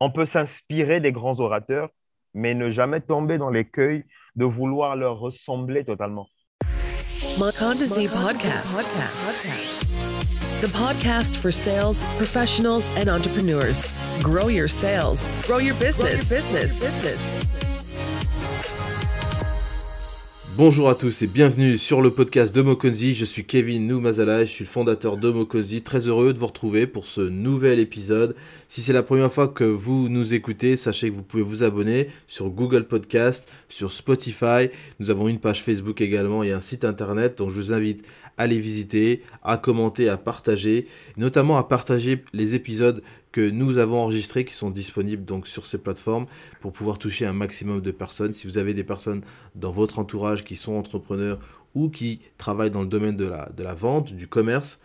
on peut s'inspirer des grands orateurs, mais ne jamais tomber dans l'écueil de vouloir leur ressembler totalement. Podcast. The podcast for sales professionals and entrepreneurs. Grow your sales, grow your business. business. Bonjour à tous et bienvenue sur le podcast de Mokonzi. Je suis Kevin Noumazala, je suis le fondateur de Mokonzi. Très heureux de vous retrouver pour ce nouvel épisode. Si c'est la première fois que vous nous écoutez, sachez que vous pouvez vous abonner sur Google Podcast, sur Spotify. Nous avons une page Facebook également et un site internet. Donc je vous invite à les visiter, à commenter, à partager, notamment à partager les épisodes que nous avons enregistrés qui sont disponibles donc sur ces plateformes pour pouvoir toucher un maximum de personnes. Si vous avez des personnes dans votre entourage qui sont entrepreneurs ou qui travaillent dans le domaine de la, de la vente, du commerce,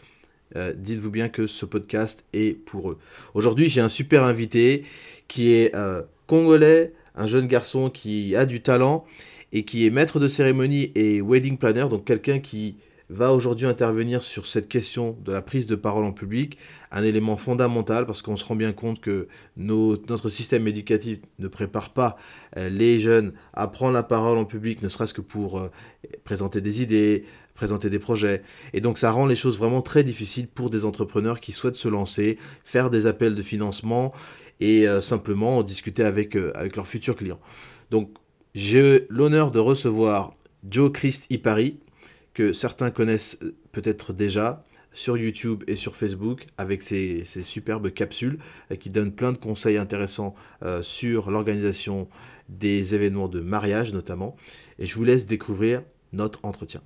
euh, dites-vous bien que ce podcast est pour eux. Aujourd'hui, j'ai un super invité qui est euh, congolais, un jeune garçon qui a du talent et qui est maître de cérémonie et wedding planner, donc quelqu'un qui va aujourd'hui intervenir sur cette question de la prise de parole en public, un élément fondamental parce qu'on se rend bien compte que notre système éducatif ne prépare pas euh, les jeunes à prendre la parole en public, ne serait-ce que pour euh, présenter des idées, présenter des projets. Et donc ça rend les choses vraiment très difficiles pour des entrepreneurs qui souhaitent se lancer, faire des appels de financement et euh, simplement discuter avec, avec leurs futurs clients. Donc j'ai l'honneur de recevoir Joe Christ Ipari, que certains connaissent euh, peut-être déjà sur YouTube et sur Facebook avec ces, superbes capsules euh, qui donnent plein de conseils intéressants euh, sur l'organisation des événements de mariage notamment. Et je vous laisse découvrir notre entretien.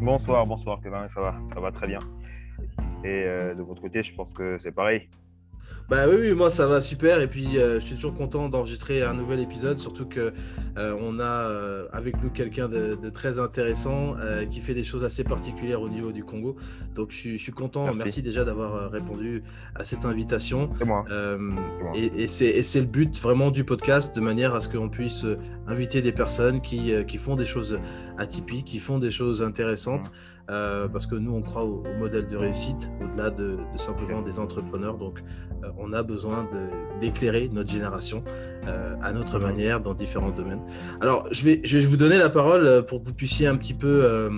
Bonsoir, bonsoir Kevin, ça va, ça va très bien. Et de votre côté, je pense que c'est pareil. Bah oui, oui, moi ça va super et puis euh, je suis toujours content d'enregistrer un nouvel épisode, surtout que euh, on a euh, avec nous quelqu'un de, très intéressant qui fait des choses assez particulières au niveau du Congo. Donc je, suis content, merci, déjà d'avoir répondu à cette invitation. C'est moi. Et, et c'est le but vraiment du podcast, de manière à ce qu'on puisse inviter des personnes qui, qui, font des choses atypiques, qui font des choses intéressantes. Euh, parce que nous, on croit au, modèle de réussite au-delà de, simplement des entrepreneurs. Donc, euh, on a besoin d'éclairer notre génération euh, à notre manière dans différents domaines. Alors, je vais, je vais vous donner la parole pour que vous puissiez un petit peu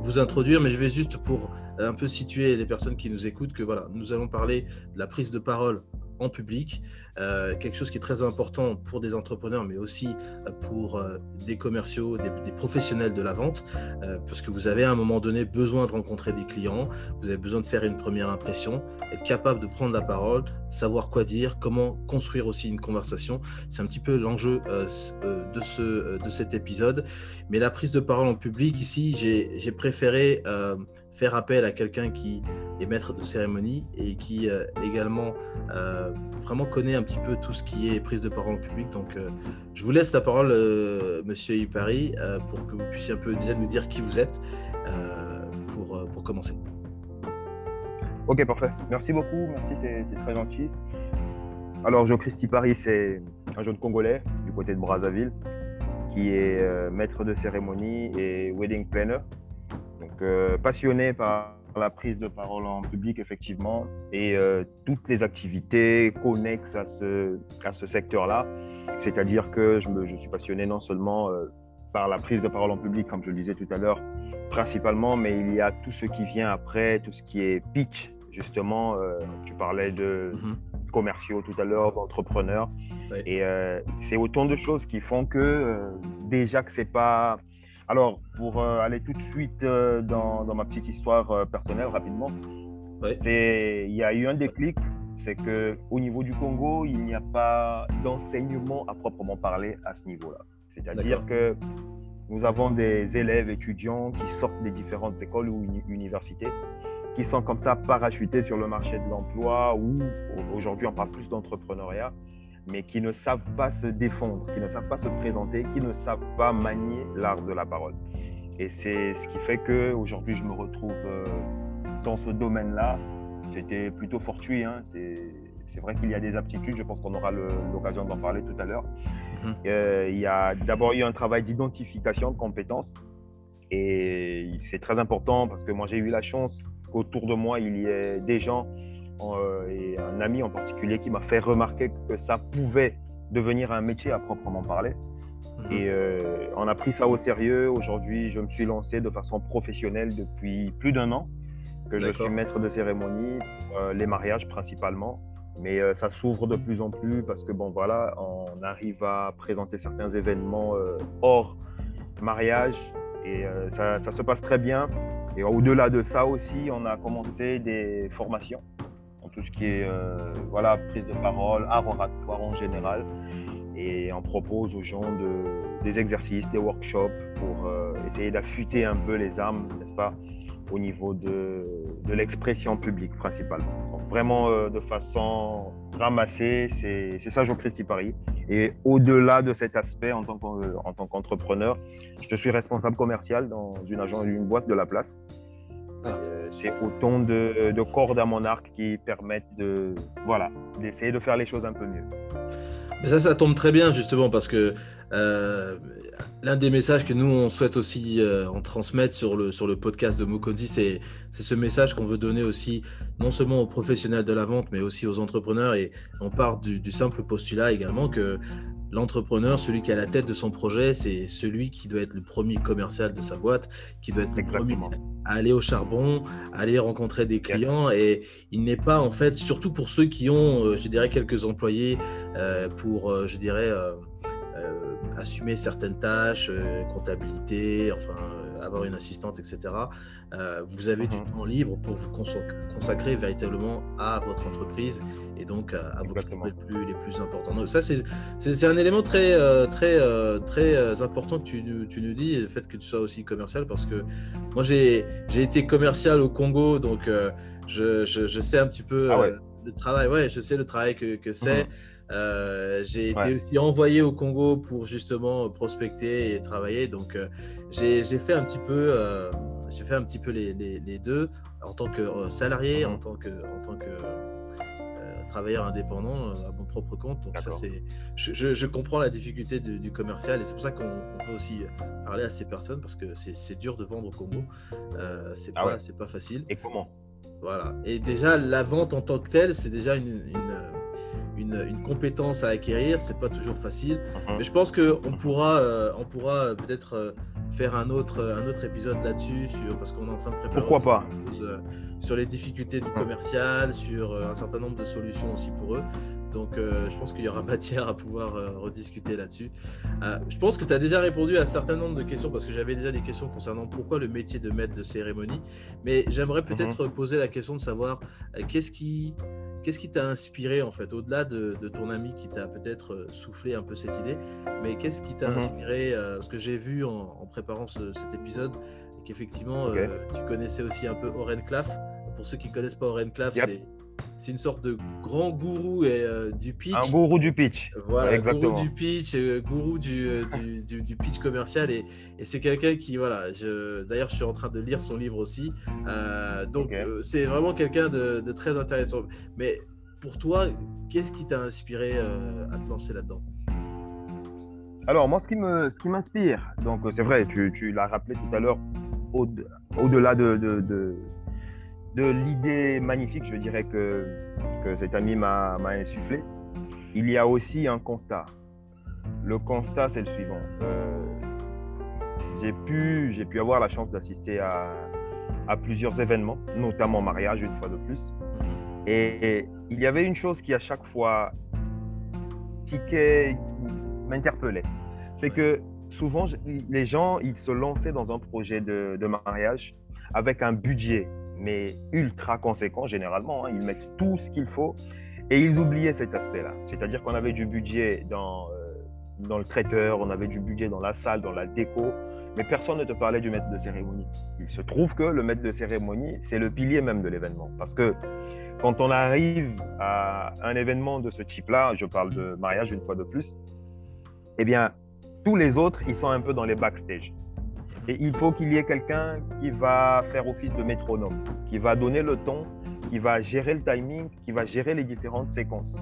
vous introduire, mais je vais juste pour un peu situer les personnes qui nous écoutent que voilà, nous allons parler de la prise de parole en public, euh, quelque chose qui est très important pour des entrepreneurs, mais aussi euh, pour euh, des commerciaux, des, professionnels de la vente, parce que vous avez à un moment donné besoin de rencontrer des clients, vous avez besoin de faire une première impression, être capable de prendre la parole, savoir quoi dire, comment construire aussi une conversation. C'est un petit peu l'enjeu de, ce, de cet épisode. Mais la prise de parole en public, ici, j'ai préféré faire appel à quelqu'un qui est maître de cérémonie et qui euh, également euh, vraiment connaît un petit peu tout ce qui est prise de parole en public. Donc, euh, je vous laisse la parole, Monsieur Yupari, pour que vous puissiez un peu déjà nous dire qui vous êtes pour, pour commencer. Ok, parfait. Merci beaucoup. Merci, c'est très gentil. Alors, Jo Christy Paris, c'est un jeune Congolais du côté de Brazzaville qui est maître de cérémonie et wedding planner. Euh, passionné par la prise de parole en public, effectivement, et euh, toutes les activités connexes à ce, à ce secteur-là. C'est-à-dire que je, me, je, suis passionné non seulement euh, par la prise de parole en public, comme je le disais tout à l'heure, principalement, mais il y a tout ce qui vient après, tout ce qui est pitch, justement. tu parlais de mm-hmm. commerciaux tout à l'heure, d'entrepreneurs. Et c'est autant de choses qui font que déjà que c'est pas alors, pour euh, aller tout de suite euh, dans, ma petite histoire euh, personnelle rapidement, il y a eu un déclic, c'est qu'au niveau du Congo, il n'y a pas d'enseignement à proprement parler à ce niveau-là. C'est-à-dire que nous avons des élèves étudiants qui sortent des différentes écoles ou universités, qui sont comme ça parachutés sur le marché de l'emploi, ou aujourd'hui on parle plus d'entrepreneuriat, mais qui ne savent pas se défendre, qui ne savent pas se présenter, qui ne savent pas manier l'art de la parole. Et c'est ce qui fait qu'aujourd'hui, je me retrouve euh, dans ce domaine-là. C'était plutôt fortuit. Hein. C'est vrai qu'il y a des aptitudes, je pense qu'on aura l'occasion d'en parler tout à l'heure. Mhm. Euh, il y a d'abord eu un travail d'identification de compétences. Et c'est très important parce que moi, j'ai eu la chance qu'autour de moi, il y ait des gens et un ami en particulier qui m'a fait remarquer que ça pouvait devenir un métier à proprement parler. Mhm. Et euh, on a pris ça au sérieux. Aujourd'hui, je me suis lancé de façon professionnelle depuis plus d'un an que je suis maître de cérémonie, euh, les mariages principalement. Mais euh, ça s'ouvre de plus en plus parce que bon voilà, on arrive à présenter certains événements euh, hors mariage et euh, ça, ça se passe très bien. Et au-delà de ça aussi, on a commencé des formations tout ce qui est euh, voilà prise de parole, art oratoire en général. Et on propose aux gens de, des exercices, des workshops pour euh, essayer d'affûter un peu les armes, n'est-ce pas, au niveau de, de l'expression publique principalement. Donc, vraiment euh, de façon ramassée, c'est ça Jean Christy Paris. Et au-delà de cet aspect, en tant qu'en- en tant qu'entrepreneur, je suis responsable commercial dans une agence, une boîte de la place. Ah. Euh, c'est autant de, de cordes à mon arc qui permettent de, voilà, d'essayer de faire les choses un peu mieux. Mais ça, ça tombe très bien justement parce que euh, l'un des messages que nous on souhaite aussi euh, en transmettre sur le, sur le podcast de Mokonzi, c'est c'est ce message qu'on veut donner aussi non seulement aux professionnels de la vente, mais aussi aux entrepreneurs. Et on part du, du simple postulat également que l'entrepreneur, celui qui à la tête de son projet, c'est celui qui doit être le premier commercial de sa boîte, qui doit être le premier à aller au charbon, à aller rencontrer des clients. Et il n'est pas, en fait, surtout pour ceux qui ont, euh, je dirais, quelques employés euh, pour, euh, je dirais, assumer certaines tâches, comptabilité, enfin, avoir une assistante, etc. Euh, vous avez du Mhm. temps libre pour vous consacrer véritablement à votre entreprise et donc à, à vos clients les plus, les plus importants. Donc ça, c'est un élément très, euh, très, euh, très important que tu, nous- tu nous dis, le fait que tu sois aussi commercial, parce que moi, j'ai été commercial au Congo, donc je, je, je sais un petit peu Ah ouais. le travail, ouais, je sais le travail que, que c'est. Mhm. Euh, j'ai été aussi envoyé au Congo pour justement prospecter et travailler, donc euh, j'ai fait un petit peu, euh, j'ai fait un petit peu les, les, les deux en tant que salarié, Mhm. en tant que, en tant que travailleur indépendant à mon propre compte. Donc ça c'est, je, je- je comprends la difficulté du, du commercial et c'est pour ça qu'on on veut aussi parler à ces personnes parce que c'est c'est dur de vendre au Congo. Euh, c'est Ah pas, ouais. c'est pas facile. Et comment? Voilà. Et déjà, la vente en tant que telle, c'est déjà une, une, une- une compétence à acquérir. C'est pas toujours facile. Mhm. Mais je pense qu'on pourra, euh, on pourra euh, peut-être euh, faire un autre, un autre épisode là-dessus, sur, parce qu'on est en train de préparer Pourquoi pas? quelque chose, euh, sur les difficultés du commercial, sur un certain nombre de solutions aussi pour eux. Donc, je pense qu'il y aura matière à pouvoir rediscuter là-dessus. Je pense que tu as déjà répondu à un certain nombre de questions parce que j'avais déjà des questions concernant pourquoi le métier de maître de cérémonie. Mais j'aimerais peut-être poser la question de savoir qu'est-ce qui qu'est-ce qui t'a inspiré en fait, au-delà de, de ton ami qui t'a peut-être euh, soufflé un peu cette idée, mais qu'est-ce qui t'a Mhm. inspiré euh, Parce que j'ai vu en, en préparant ce- cet épisode qu'effectivement euh, tu connaissais aussi un peu Oren Claff. Pour ceux qui connaissent pas Oren Claff, Yep. c'est c'est une sorte de grand gourou et, euh, du pitch. Un gourou du pitch. Voilà, Ouais, gourou exactement. du pitch, euh, gourou du, euh, du, du- du pitch commercial. Et, et c'est quelqu'un qui, voilà, je, d'ailleurs, je suis en train de lire son livre aussi. Euh, donc, euh, c'est vraiment quelqu'un de, de très intéressant. Mais pour toi, qu'est-ce qui t'a inspiré euh, à te lancer là-dedans? Alors, moi, ce qui me, ce qui m'inspire, donc euh, c'est vrai, tu, tu l'as rappelé tout à l'heure, au- au-delà de, de, de, de l'idée magnifique, je dirais, que, que cet ami m'a insufflé, il y a aussi un constat. Le constat, c'est le suivant. Euh, j'ai pu, pu avoir la chance d'assister à, à plusieurs événements, notamment mariage, une fois de plus. Et il y avait une chose qui, à chaque fois, tiquait, m'interpellait. C'est que souvent, les gens, ils se lançaient dans un projet de, de mariage avec un budget, mais ultra conséquent généralement. hein. Ils mettent tout ce qu'il faut et ils oubliaient cet aspect-là. C'est-à-dire qu'on avait du budget dans, euh, dans le traiteur, on avait du budget dans la salle, dans la déco, mais personne ne te parlait du maître de cérémonie. Il se trouve que le maître de cérémonie, c'est le pilier même de l'événement. Parce que quand on arrive à un événement de ce type-là, je parle de mariage une fois de plus, eh bien, tous les autres, ils sont un peu dans les backstage. Et il faut qu'il y ait quelqu'un qui va faire office de métronome, qui va donner le ton, qui va gérer le timing, qui va gérer les différentes séquences.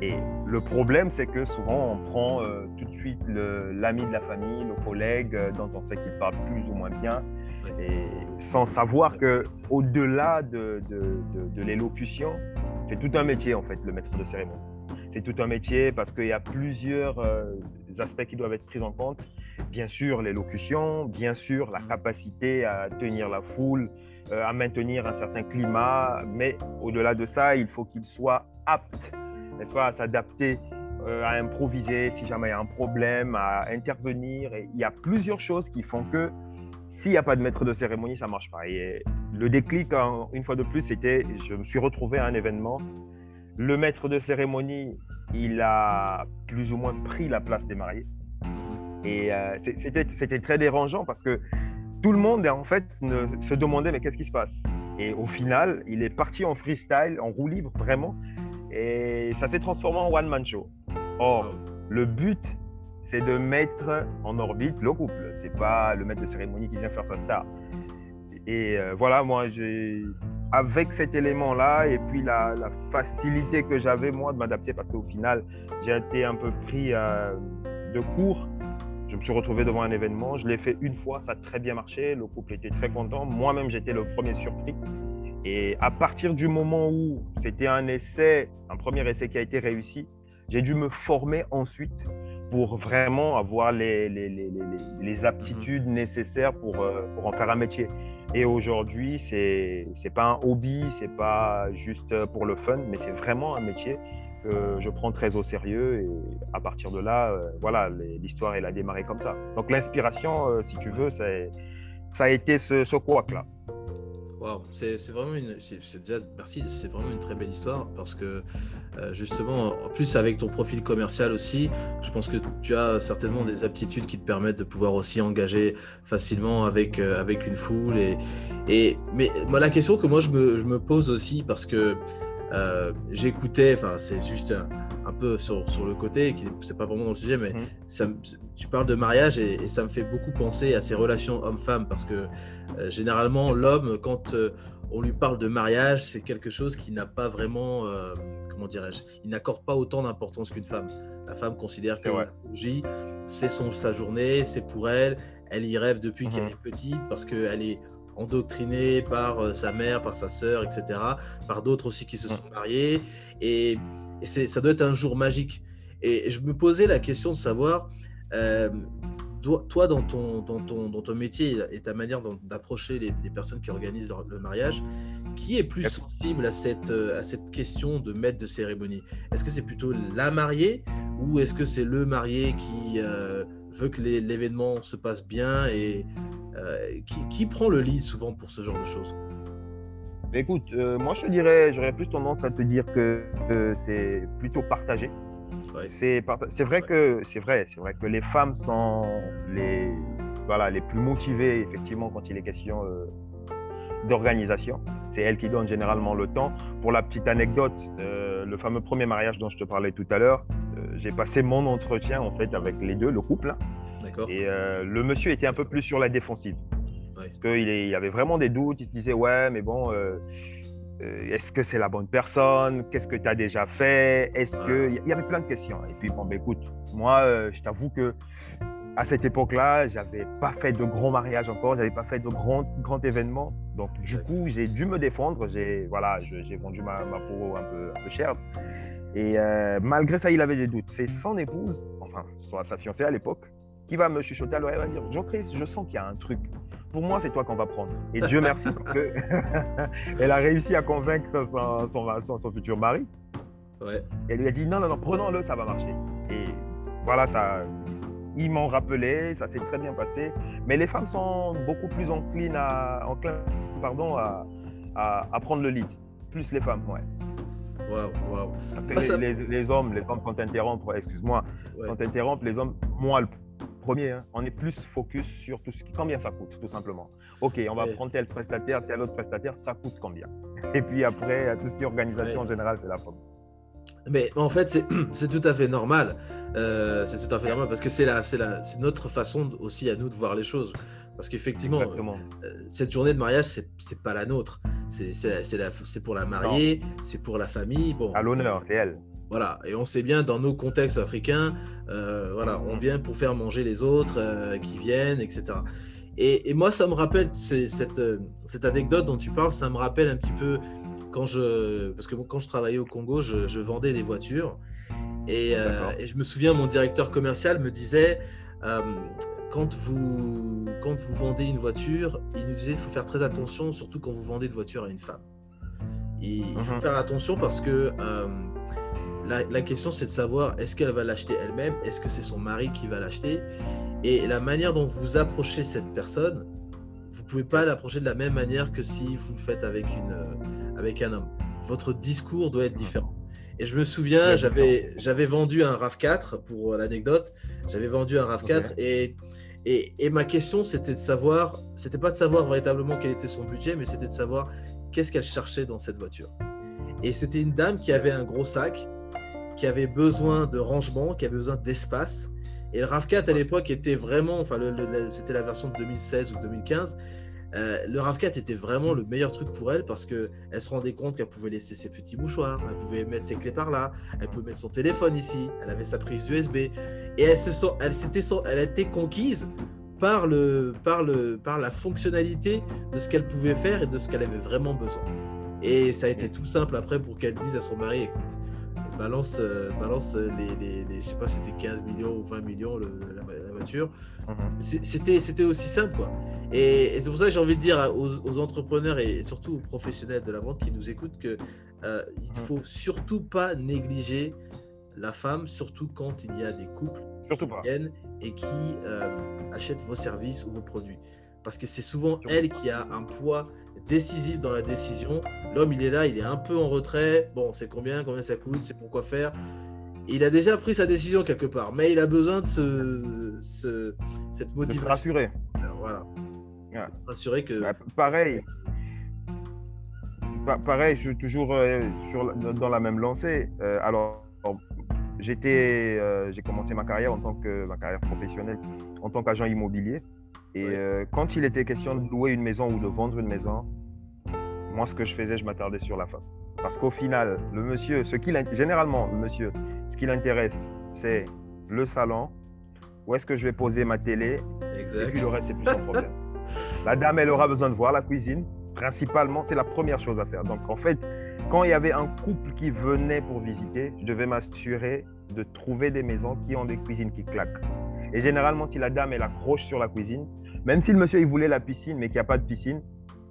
Et le problème, c'est que souvent, on prend euh, tout de suite l'ami de la famille, le collègue, euh, dont on sait qu'il parle plus ou moins bien, Et sans savoir que au-delà de, de, de, l'élocution, c'est tout un métier en fait, le maître de cérémonie. C'est tout un métier parce qu'il y a plusieurs euh, aspects qui doivent être pris en compte. Bien sûr, l'élocution, bien sûr, la capacité à tenir la foule, euh, à maintenir un certain climat, mais au-delà de ça, il faut qu'il soit apte, n'est-ce pas, à s'adapter, euh, à improviser si jamais il y a un problème, à intervenir. Et il y a plusieurs choses qui font que s'il n'y a pas de maître de cérémonie, ça ne marche pas. Et le déclic, une fois de plus, c'était, je me suis retrouvé à un événement. Le maître de cérémonie, il a plus ou moins pris la place des mariés. Et euh, c'était très dérangeant parce que tout le monde, en fait, se demandait mais qu'est-ce qui se passe? Et au final, il est parti en freestyle, en roue libre, vraiment. Et ça s'est transformé en one-man show. Or, le but, c'est de mettre en orbite le couple. C'est pas le maître de cérémonie qui vient faire sa star. Et euh, voilà, moi, j'ai, avec cet élément-là, et puis la, facilité que j'avais, moi, de m'adapter, parce qu'au final, j'ai été un peu pris euh, de court. Je me suis retrouvé devant un événement, je l'ai fait une fois, ça a très bien marché, le couple était très content, moi-même j'étais le premier surpris. Et à partir du moment où c'était un essai, un premier essai qui a été réussi, j'ai dû me former ensuite pour vraiment avoir les, les, les, les aptitudes mhm. nécessaires pour, euh, pour, en faire un métier. Et aujourd'hui, c'est n'est pas un hobby, c'est pas juste pour le fun, mais c'est vraiment un métier que je prends très au sérieux. Et à partir de là, euh, voilà, l'histoire, elle a démarré comme ça. Donc l'inspiration, euh, si tu veux, ça a été ce, ce couac-là. Waouh, c'est vraiment une. Déjà, merci, c'est vraiment une très belle histoire parce que euh, justement, en plus avec ton profil commercial aussi, je pense que tu as certainement des aptitudes qui te permettent de pouvoir aussi engager facilement avec, avec une foule. Et, et, mais moi, la question que moi je me, je me pose aussi parce que euh, j'écoutais, enfin c'est juste un, peu sur, sur, le côté, c'est pas vraiment dans le sujet, mais mhm. ça, tu parles de mariage et, ça me fait beaucoup penser à ces relations homme-femme parce que euh, généralement l'homme, quand euh, on lui parle de mariage, c'est quelque chose qui n'a pas vraiment, comment dirais-je, il n'accorde pas autant d'importance qu'une femme. La femme considère que J, c'est son sa journée, c'est pour elle, elle y rêve depuis qu'elle mhm. est petite parce qu'elle est endoctriné par euh, sa mère, par sa sœur, etc., par d'autres aussi qui se sont mariés. Et, et ça doit être un jour magique. Et, je me posais la question de savoir, euh, toi, dans ton, dans, ton, dans ton métier et ta manière d'approcher les, personnes qui organisent le mariage, qui est plus sensible à cette, euh, à cette question de maître de cérémonie? Est-ce que c'est plutôt la mariée ou est-ce que c'est le marié qui veut que l'événement se passe bien et euh, qui, prend le lead souvent pour ce genre de choses? Écoute, euh, moi je dirais, j'aurais plus tendance à te dire que c'est plutôt partagé. C'est vrai que c'est vrai, c'est vrai que les femmes sont les voilà les plus motivées effectivement quand il est question euh, d'organisation. C'est elles qui donnent généralement le temps. Pour la petite anecdote, le fameux premier mariage dont je te parlais tout à l'heure, j'ai passé mon entretien en fait avec les deux, le couple. Hein. Et euh, le monsieur était un peu plus sur la défensive. Parce qu'il il avait vraiment des doutes. Il se disait, ouais, mais bon, euh, euh, est-ce que c'est la bonne personne? Qu'est-ce que tu as déjà fait? Est-ce que. Il y avait plein de questions. Et puis, bon, ben, écoute, moi, je t'avoue que à cette époque-là, j'avais pas fait de grands mariages encore, j'avais pas fait de grands, grands événements. Donc, du coup, j'ai dû me défendre. J'ai voilà, j'ai vendu ma, ma, peau un peu, un peu chère. Et malgré ça, il avait des doutes. C'est son épouse, enfin, sa fiancée à l'époque, qui va me chuchoter à l'oreille, va dire Jean-Christ, je sens qu'il y a un truc. Pour moi, c'est toi qu'on va prendre. Et Dieu merci parce qu'elle a réussi à convaincre son, son, son, futur mari. Ouais. elle lui a dit non, non, non, prenons-le, ça va marcher. Et voilà, ça, ils m'ont rappelé, ça s'est très bien passé. Mais les femmes sont beaucoup plus enclines à, enclines, pardon, à, à, prendre le lead. Plus les femmes, ouais. Waouh, waouh. Parce que les, les, hommes, les hommes, quand interrompent, excuse-moi, quand interrompent, les hommes, moi, le premier, hein, on est plus focus sur tout ce qui, combien ça coûte, tout simplement. Ok, on va prendre tel prestataire, tel autre prestataire, ça coûte combien? Et puis après, tout ce qui est organisation en général, c'est la faute. Mais en fait, c'est tout à fait normal. Euh, c'est tout à fait normal parce que c'est notre façon aussi à nous de voir les choses. Parce qu'effectivement, euh, cette journée de mariage, c'est pas la nôtre. C'est pour la mariée, c'est pour la famille. Bon, à l'honneur, c'est elle. Voilà, et on sait bien dans nos contextes africains, euh, voilà, on vient pour faire manger les autres euh, qui viennent, etc. Et, moi, ça me rappelle, cette, cette anecdote dont tu parles, ça me rappelle un petit peu quand je. Parce que quand je travaillais au Congo, je, vendais des voitures. Et, et, je me souviens, mon directeur commercial me disait quand vous, quand vous vendez une voiture, il nous disait qu'il faut faire très attention, surtout quand vous vendez de voiture à une femme. il faut mhm. faire attention parce que euh, la, question c'est de savoir est-ce qu'elle va l'acheter elle-même, est-ce que c'est son mari qui va l'acheter, et la manière dont vous approchez cette personne, vous pouvez pas l'approcher de la même manière que si vous le faites avec, une, euh, avec un homme. Votre discours doit être mhm. différent. Et je me souviens, j'avais, j'avais vendu un RAV4 pour euh, l'anecdote. J'avavais vendu un RAV4 et, et, et, ma question c'était de savoir, c'était pas de savoir véritablement quel était son budget, mais c'était de savoir qu'est-ce qu'elle cherchait dans cette voiture. Et c'était une dame qui avait un gros sac, qui avait besoin de rangement, qui avait besoin d'espace. Et le RAV4 à l'époque était vraiment, enfin, c'était la version de 2016 ou 2015. Euh, le RAV4 était vraiment le meilleur truc pour elle parce qu'elle se rendait compte qu'elle pouvait laisser ses petits mouchoirs, elle pouvait mettre ses clés par là, elle pouvait mettre son téléphone ici, elle avait sa prise USB et elle se sent, elle s'était, elle a été conquise par le, par le, par la fonctionnalité de ce qu'elle pouvait faire et de ce qu'elle avait vraiment besoin. Et ça a été tout simple après pour qu'elle dise à son mari, écoute, balance, euh, balance les, les, les, je sais pas, c'était 15 millions ou 20 millions le, la, voiture. Mhm. C'était, c'était aussi simple, quoi. Et, c'est pour ça que j'ai envie de dire aux, entrepreneurs et surtout aux professionnels de la vente qui nous écoutent que euh, il mhm. faut surtout pas négliger la femme, surtout quand il y a des couples qui viennent et qui euh, achètent vos services ou vos produits. Parce que c'est souvent elle qui a un poids décisif dans la décision. L'homme, il est là, il est un peu en retrait. Bon, c'est combien, combien ça coûte, c'est pourquoi faire. Il a déjà pris sa décision quelque part, mais il a besoin de ce, cette motivation. Rassurer. voilà. Rassurer que. Bah, pareil. pareil, je suis toujours euh, sur, dans la même lancée. Euh, alors, j'étais, euh, j'ai commencé ma carrière en tant que ma carrière professionnelle en tant qu'agent immobilier. Et quand il était question de louer une maison ou de vendre une maison, moi, ce que je faisais, je m'attardais sur la femme. Parce qu'au final, le monsieur, ce qui généralement, le monsieur, qui l'intéresse, c'est le salon, où est-ce que je vais poser ma télé, exact. et puis le reste, c'est plus son problème. la dame, elle aura besoin de voir la cuisine. Principalement, c'est la première chose à faire. Donc, en fait, quand il y avait un couple qui venait pour visiter, je devais m'assurer de trouver des maisons qui ont des cuisines qui claquent. Et généralement, si la dame, elle accroche sur la cuisine, même si le monsieur, il voulait la piscine, mais qu'il n'y a pas de piscine,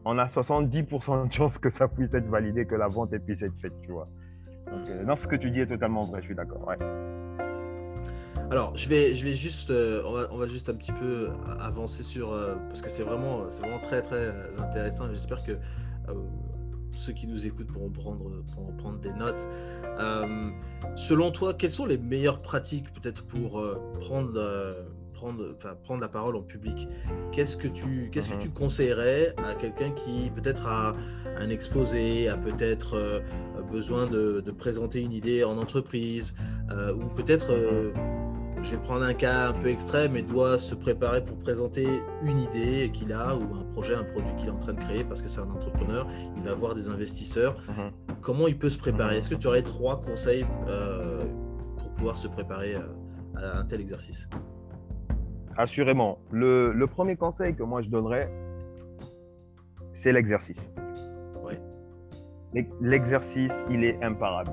on a 70% de chances que ça puisse être validé, que la vente puisse être faite, tu vois. Donc, euh, non, ce que tu dis est totalement vrai, je suis d'accord. Ouais. Alors, je vais, je vais juste, euh, on, va, juste un petit peu avancer sur, euh, parce que c'est vraiment, c'est vraiment très, très intéressant. J'espère que ceux qui nous écoutent pourront prendre, pourront prendre des notes. selon toi, quelles sont les meilleures pratiques peut-être pour prendre prendre, prendre la parole en public. Qu'est-ce que tu, qu'est-ce que mhm. tu conseillerais à quelqu'un qui peut-être a un exposé, a peut-être euh, besoin de, présenter une idée en entreprise, euh, ou peut-être, euh, mhm. je vais prendre un cas un peu extrême, et doit se préparer pour présenter une idée qu'il a, ou un projet, un produit qu'il est en train de créer, parce que c'est un entrepreneur, il va avoir des investisseurs. Mhm. Comment il peut se préparer? Est-ce que tu aurais trois conseils pour pouvoir se préparer à un tel exercice? Assurément. Le, premier conseil que moi je donnerais, c'est l'exercice. L'exercice, il est imparable.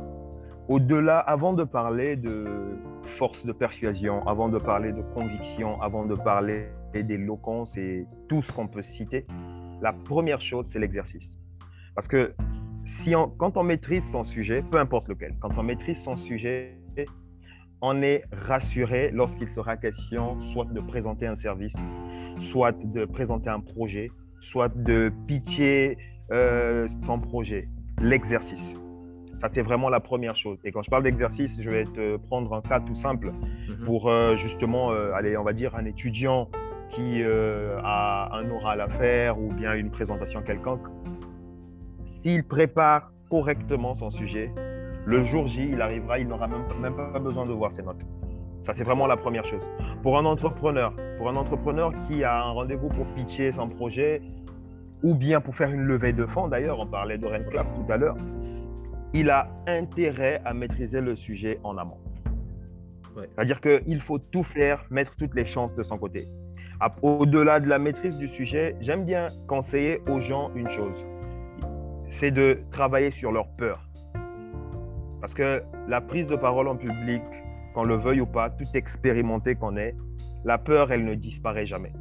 Au-delà, avant de parler de force de persuasion, avant de parler de conviction, avant de parler d'éloquence et tout ce qu'on peut citer, la première chose, c'est l'exercice. Parce que si on, quand on maîtrise son sujet, peu importe lequel, quand on maîtrise son sujet, on est rassuré lorsqu'il sera question soit de présenter un service, soit de présenter un projet, soit de pitcher euh, son projet, l'exercice. Ça, c'est vraiment la première chose. Et quand je parle d'exercice, je vais te prendre un cas tout simple mhm. pour euh, justement, euh, aller, on va dire, un étudiant qui a un oral à faire ou bien une présentation quelconque. S'il prépare correctement son sujet, le jour J, il arrivera, il n'aura même, même, pas besoin de voir ses notes. Ça, c'est vraiment la première chose. Pour un entrepreneur, pour un entrepreneur qui a un rendez-vous pour pitcher son projet, ou bien pour faire une levée de fonds, d'ailleurs, on parlait de Club tout à l'heure, il a intérêt à maîtriser le sujet en amont. C'est-à-dire qu'il faut tout faire, mettre toutes les chances de son côté. Au-delà de la maîtrise du sujet, j'aime bien conseiller aux gens une chose, c'est de travailler sur leur peur. Parce que la prise de parole en public, qu'on le veuille ou pas, tout expérimenté qu'on est, la peur, elle ne disparaît jamais.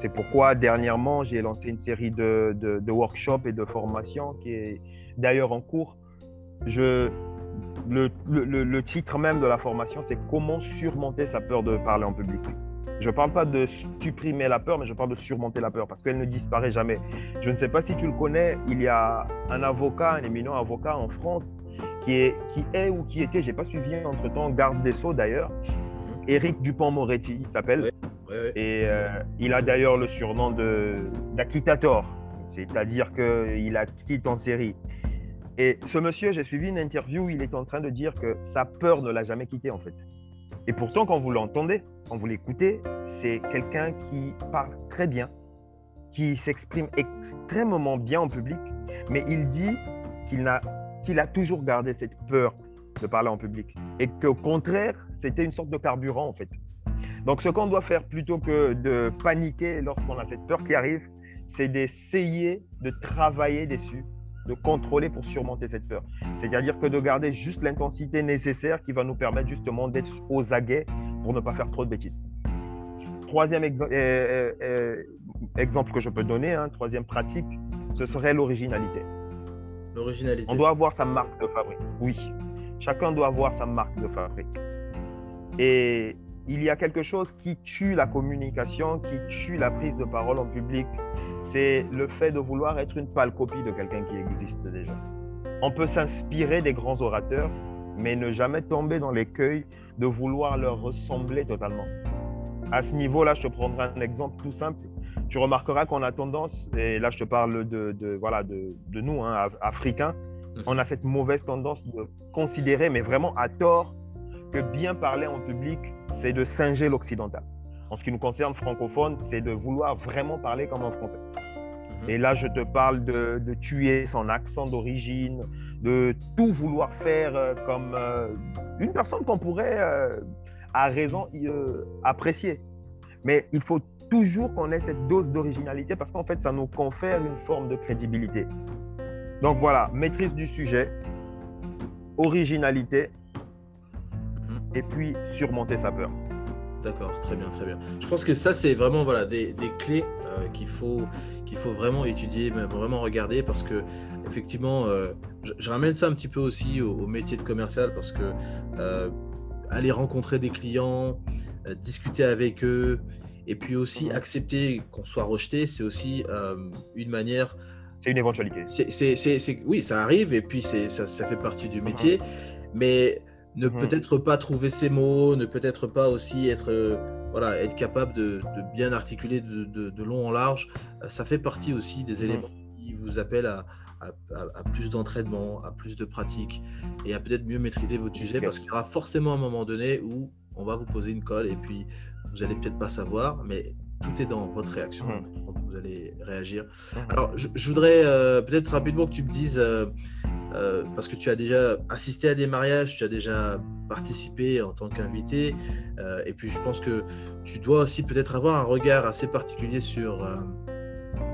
C'est pourquoi dernièrement, j'ai lancé une série de, workshops et de formations qui est d'ailleurs en cours. Je, le, le, titre même de la formation, c'est Comment surmonter sa peur de parler en public. Je ne parle pas de supprimer la peur, mais je parle de surmonter la peur parce qu'elle ne disparaît jamais. Je ne sais pas si tu le connais, il y a un avocat, un éminent avocat en France qui est, qui est ou qui était, je n'ai pas suivi entre-temps, garde des Sceaux d'ailleurs, mhm. Éric Dupont-Moretti, il s'appelle. Et euh, il a d'ailleurs le surnom d'Acquittator, c'est-à-dire qu'il a quitté en série. Et ce monsieur, j'ai suivi une interview où il est en train de dire que sa peur ne l'a jamais quitté en fait. Et pourtant, quand vous l'entendez, quand vous l'écoutez, c'est quelqu'un qui parle très bien, qui s'exprime extrêmement bien en public, mais il dit qu'il a, qu'il a toujours gardé cette peur de parler en public. Et qu'au contraire, c'était une sorte de carburant en fait. Donc, ce qu'on doit faire plutôt que de paniquer lorsqu'on a cette peur qui arrive, c'est d'essayer de travailler dessus, de contrôler pour surmonter cette peur. C'est-à-dire que de garder juste l'intensité nécessaire qui va nous permettre justement d'être aux aguets pour ne pas faire trop de bêtises. Troisième euh, euh, euh, exemple que je peux donner, hein, troisième pratique, ce serait l'originalité. On doit avoir sa marque de fabrique. Oui, chacun doit avoir sa marque de fabrique. Et il y a quelque chose qui tue la communication, qui tue la prise de parole en public. C'est le fait de vouloir être une pâle copie de quelqu'un qui existe déjà. On peut s'inspirer des grands orateurs, mais ne jamais tomber dans l'écueil de vouloir leur ressembler totalement. À ce niveau-là, je te prendrai un exemple tout simple. Tu remarqueras qu'on a tendance, et là je te parle de, voilà, de, nous, hein, Africains, mmh. on a cette mauvaise tendance de considérer, mais vraiment à tort, que bien parler en public, c'est de singer l'occidental. En ce qui nous concerne francophone, c'est de vouloir vraiment parler comme un français. Mhm. Et là, je te parle de, tuer son accent d'origine, de tout vouloir faire euh, comme euh, une personne qu'on pourrait, euh, à raison, apprécier. Mais il faut toujours qu'on ait cette dose d'originalité parce qu'en fait, ça nous confère une forme de crédibilité. Donc voilà, maîtrise du sujet, originalité, et puis surmonter sa peur. D'accord, très bien, très bien. Je pense que ça, c'est vraiment voilà, des, clés euh, qu'il faut, qu'il faut vraiment étudier, vraiment regarder, parce que effectivement, euh, je, ramène ça un petit peu aussi au, métier de commercial, parce que euh, aller rencontrer des clients, discuter avec eux, et puis aussi mhm. accepter qu'on soit rejeté, c'est aussi une manière. C'est une éventualité. C'est, oui, ça arrive, et puis ça, ça fait partie du métier, mhm. mais ne mhm. peut-être pas trouver ses mots, ne peut-être pas aussi être, euh, voilà, être capable de, bien articuler de, long en large, euh, ça fait partie aussi des éléments qui vous appellent à, plus d'entraînement, à plus de pratique et à peut-être mieux maîtriser votre sujet parce qu'il y aura forcément un moment donné où on va vous poser une colle et puis vous allez peut-être pas savoir, mais tout est dans votre réaction mhm. quand vous allez réagir. Alors, je, voudrais euh, peut-être rapidement que tu me dises euh, parce que tu as déjà assisté à des mariages, tu as déjà participé en tant qu'invité, euh, et puis je pense que tu dois aussi peut-être avoir un regard assez particulier sur euh,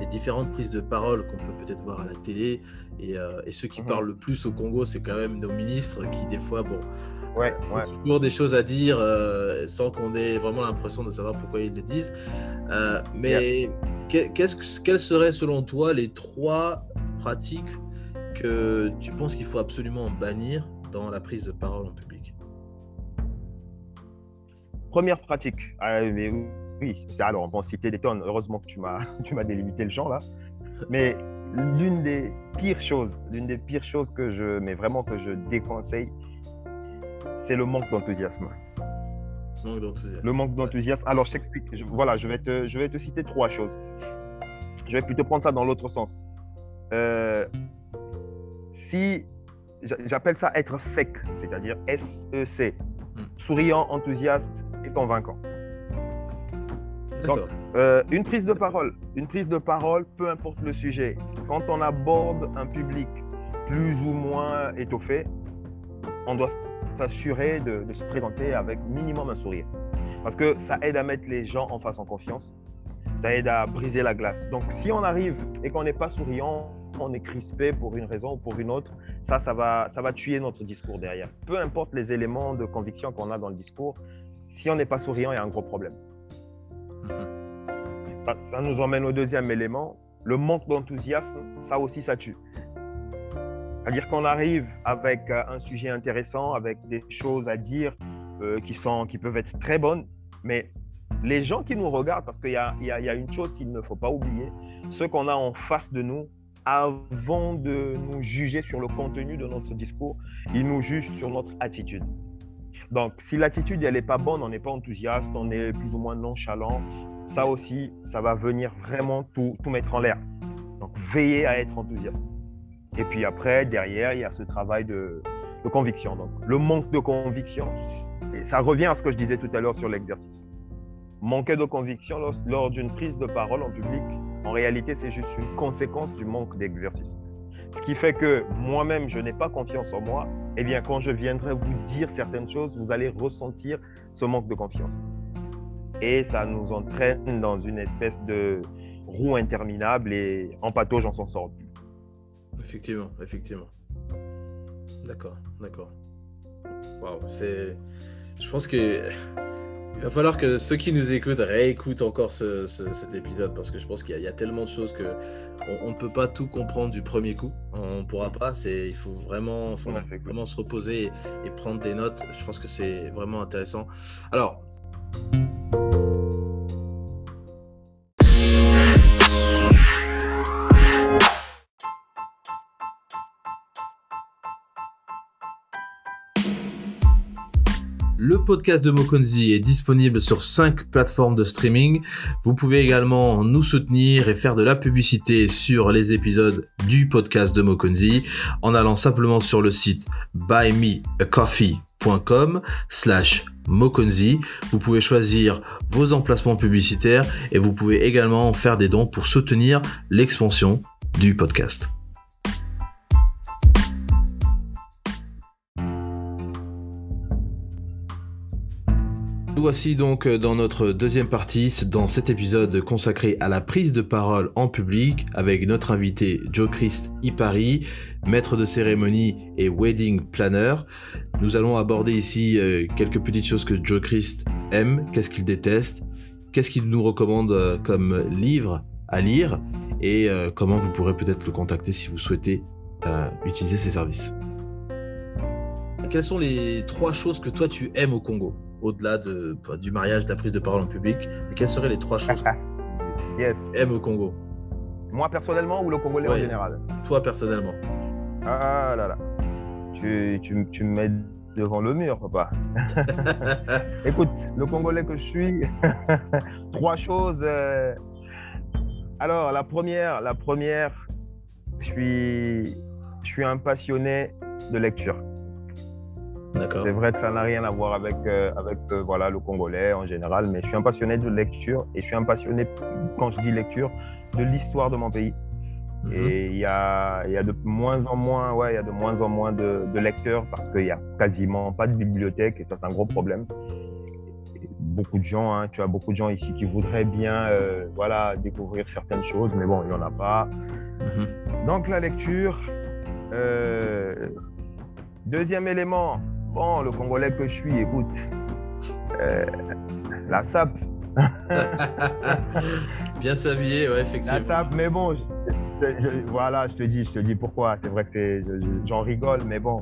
les différentes prises de parole qu'on peut peut-être voir à la télé, et, ceux qui mhm. parlent le plus au Congo, c'est quand même nos ministres qui des fois, bon, ouais, ont toujours des choses à dire sans qu'on ait vraiment l'impression de savoir pourquoi ils le disent. mais qu'est-ce, quelles seraient selon toi les trois pratiques que tu penses qu'il faut absolument bannir dans la prise de parole en public? Première pratique. Ah, oui, alors on peut citer des tonnes. Heureusement que tu m'as, tu m'as délimité le champ là. Mais l'une des pires choses, l'une des pires choses que je, mais vraiment que je déconseille, c'est le manque d'enthousiasme. Manque d'enthousiasme. Le manque d'enthousiasme. Alors, je t'explique. voilà, je vais, te, je vais te citer trois choses. Je vais plutôt prendre ça dans l'autre sens. Euh, si j'appelle ça être sec, c'est-à-dire S-E-C, hmm. souriant, enthousiaste et convaincant. Donc, euh, une prise de parole, une prise de parole, peu importe le sujet, quand on aborde un public plus ou moins étoffé, on doit s'assurer de, se présenter avec minimum un sourire. Parce que ça aide à mettre les gens en face en confiance. Ça aide à briser la glace. Donc, si on arrive et qu'on n'est pas souriant, on est crispé pour une raison ou pour une autre, ça, ça va, ça va tuer notre discours derrière. Peu importe les éléments de conviction qu'on a dans le discours, si on n'est pas souriant, il y a un gros problème. Mhm. Ça, ça nous emmène au deuxième élément. Le manque d'enthousiasme, ça aussi, ça tue. C'est-à-dire qu'on arrive avec euh, un sujet intéressant, avec des choses à dire euh, qui, sont, qui peuvent être très bonnes, mais les gens qui nous regardent, parce qu'il y a, y a- y a une chose qu'il ne faut pas oublier, ceux qu'on a en face de nous, avant de nous juger sur le contenu de notre discours, ils nous jugent sur notre attitude. Donc, si l'attitude, elle n'est pas bonne, on n'est pas enthousiaste, on est plus ou moins nonchalant, ça aussi, ça va venir vraiment tout, tout mettre en l'air. Donc, veillez à être enthousiaste. Et puis après, derrière, il y a ce travail de, conviction. Donc, le manque de conviction, ça revient à ce que je disais tout à l'heure sur l'exercice. Manquer de conviction lors, lors d'une prise de parole en public, en réalité, c'est juste une conséquence du manque d'exercice. Ce qui fait que moi-même, je n'ai pas confiance en moi. Eh bien, quand je viendrai vous dire certaines choses, vous allez ressentir ce manque de confiance. Et ça nous entraîne dans une espèce de roue interminable et en patauge, on s'en sort plus. Effectivement, effectivement. D'accord, d'accord. Waouh, c'est. Je pense que. Il va falloir que ceux qui nous écoutent réécoutent encore ce- ce- cet épisode parce que je pense qu'il y, a- il y a tellement de choses que on, ne peut pas tout comprendre du premier coup. On ne pourra pas. C'est, il faut vraiment, faut vraiment se reposer et, et prendre des notes. Je pense que c'est vraiment intéressant. Alors. Le podcast de Mokonzi est disponible sur 5 plateformes de streaming. Vous pouvez également nous soutenir et faire de la publicité sur les épisodes du podcast de Mokonzi en allant simplement sur le site buymeacoffee.com slash Mokonzi. Vous pouvez choisir vos emplacements publicitaires et vous pouvez également faire des dons pour soutenir l'expansion du podcast. Voici donc euh, dans notre deuxième partie, dans cet épisode consacré à la prise de parole en public avec notre invité Joe Christ Ipari, maître de cérémonie et wedding planner. Nous allons aborder ici euh, quelques petites choses que Joe Christ aime, qu'est-ce qu'il déteste, qu'est-ce qu'il nous recommande euh, comme livre à lire et comment vous pourrez peut-être le contacter si vous souhaitez utiliser ses services. Quelles sont les trois choses que toi tu aimes au Congo? Au-delà de, bah, du mariage, de la prise de parole en public, mais quelles seraient les trois choses? Que Yes. au Congo Moi personnellement ou le Congolais en général? Toi personnellement Ah là là. Tu, tu, tu me mets devant le mur, papa. Écoute, le Congolais que je suis, trois choses. euh, Alors, la première, la première, je suis, je suis un passionné de lecture. C'est vrai que ça n'a rien à voir avec, euh, avec euh, voilà, le Congolais en général, mais je suis un passionné de lecture et je suis un passionné, quand je dis lecture, de l'histoire de mon pays. Mhm. Et il y a, y a de moins en moins, ouais, il y a de moins en moins de, de lecteurs parce qu'il y a quasiment pas de bibliothèque et ça c'est un gros problème. Beaucoup de gens, hein, tu as beaucoup de gens ici qui voudraient bien, euh, voilà, découvrir certaines choses, mais bon, il y en a pas. Mhm. Donc la lecture. Deuxième élément, bon, le Congolais que je suis, écoute, euh, la SAP. Bien s'habiller, ouais, La effectivement. SAP, mais bon, je- je- je- voilà, je te dis, je te dis pourquoi. C'est vrai que j'en rigole, mais bon,